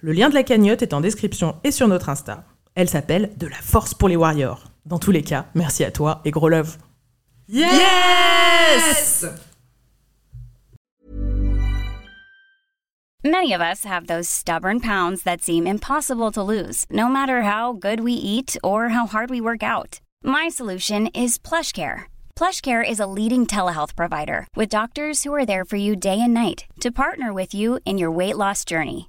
Le lien de la cagnotte est en description et sur notre Insta. Elle s'appelle De la force pour les warriors. Dans tous les cas, merci à toi et gros love. Yes! Many of us have those stubborn pounds that seem impossible to lose, no matter how good we eat or how hard we work out. My solution is PlushCare. PlushCare is a leading telehealth provider with doctors who are there for you day and night to partner with you in your weight loss journey.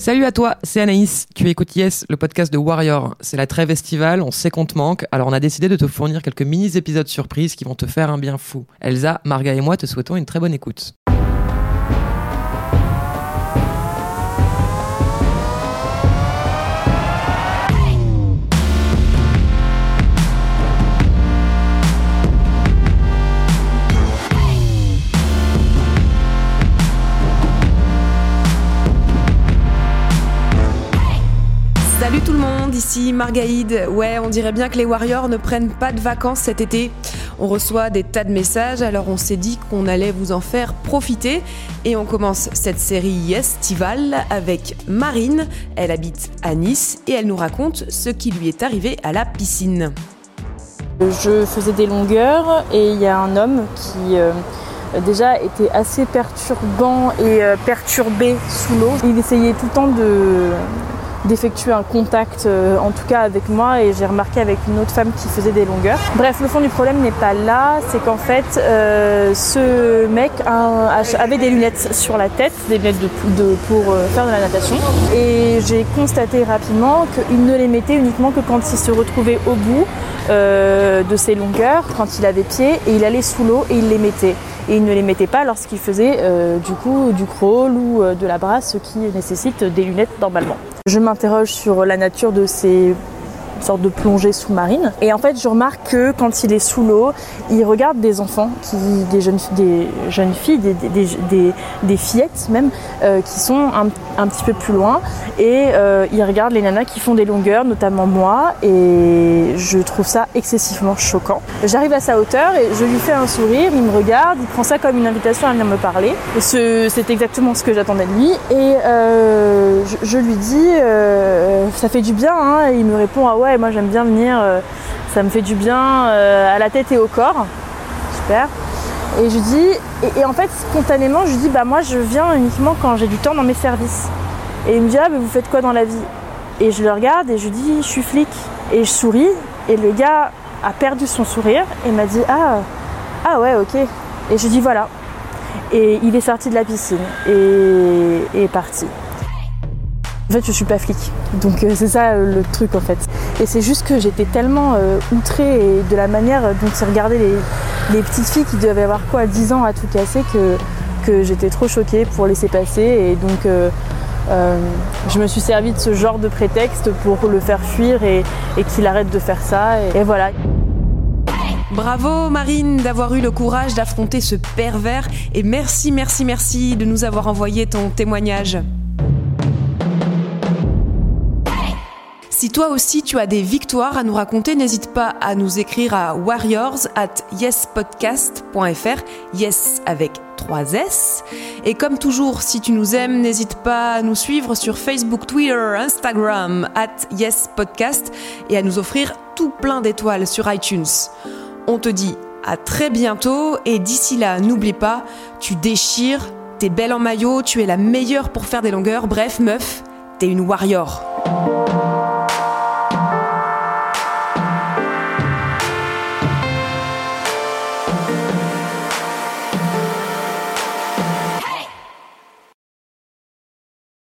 Salut à toi, c'est Anaïs. Tu écoutes Yes, le podcast de Warrior. C'est la trêve estivale, on sait qu'on te manque, alors on a décidé de te fournir quelques mini-épisodes surprises qui vont te faire un bien fou. Elsa, Marga et moi te souhaitons une très bonne écoute. Ici Margaïde. Ouais, on dirait bien que les Warriors ne prennent pas de vacances cet été. On reçoit des tas de messages, alors on s'est dit qu'on allait vous en faire profiter. Et on commence cette série estivale avec Marine. Elle habite à Nice et elle nous raconte ce qui lui est arrivé à la piscine. Je faisais des longueurs et il y a un homme qui euh, déjà était assez perturbant et euh, perturbé sous l'eau. Il essayait tout le temps de d'effectuer un contact euh, en tout cas avec moi et j'ai remarqué avec une autre femme qui faisait des longueurs. Bref, le fond du problème n'est pas là, c'est qu'en fait euh, ce mec avait des lunettes sur la tête, des lunettes de, pour euh, faire de la natation et j'ai constaté rapidement qu'il ne les mettait uniquement que quand il se retrouvait au bout de ses longueurs, quand il avait pied et il allait sous l'eau et il les mettait. Et il ne les mettait pas lorsqu'il faisait du coup du crawl ou de la brasse, ce qui nécessite des lunettes normalement. Je m'interroge sur la nature de ces sortes de plongées sous-marines. Et en fait, je remarque que quand il est sous l'eau, il regarde des enfants, qui, des, jeunes, des jeunes filles, des, des, des- fillettes même, euh, qui sont un, un petit peu plus loin. Et euh, il regarde les nanas qui font des longueurs, notamment moi. Et je trouve ça excessivement choquant. J'arrive à sa hauteur et je lui fais un sourire. Il me regarde, il prend ça comme une invitation à venir me parler. Ce- C'est exactement ce que j'attendais de lui. Et euh, je, lui dis, ça fait du bien. hein. Et il me répond, ah ouais, moi j'aime bien venir. euh, ça me fait du bien euh, à la tête et au corps. Super. Et je dis, et, en fait, spontanément, je dis, bah moi je viens uniquement quand j'ai du temps dans mes services. Et il me dit, ah, mais vous faites quoi dans la vie? Et je le regarde et je dis, je suis flic. Et je souris. Et le gars a perdu son sourire et m'a dit, ah, ah ouais, ok. Et je dis, voilà. Et il est sorti de la piscine et est parti. En fait, je suis pas flic. Donc euh, c'est ça euh, le truc en fait. Et c'est juste que j'étais tellement euh, outrée de la manière dont il regardait les, les petites filles qui devaient avoir quoi 10 ans à tout casser que, que j'étais trop choquée pour laisser passer. Et donc je me suis servi de ce genre de prétexte pour le faire fuir et, qu'il arrête de faire ça. Et voilà. Bravo Marine d'avoir eu le courage d'affronter ce pervers et merci, merci, merci de nous avoir envoyé ton témoignage. Si toi aussi tu as des victoires à nous raconter, n'hésite pas à nous écrire à warriors at yespodcast.fr, yes avec 3 S. Et comme toujours, si tu nous aimes, n'hésite pas à nous suivre sur Facebook, Twitter, Instagram, at yespodcast et à nous offrir tout plein d'étoiles sur iTunes. On te dit à très bientôt et d'ici là, n'oublie pas, tu déchires, t'es belle en maillot, tu es la meilleure pour faire des longueurs, bref meuf, t'es une warrior.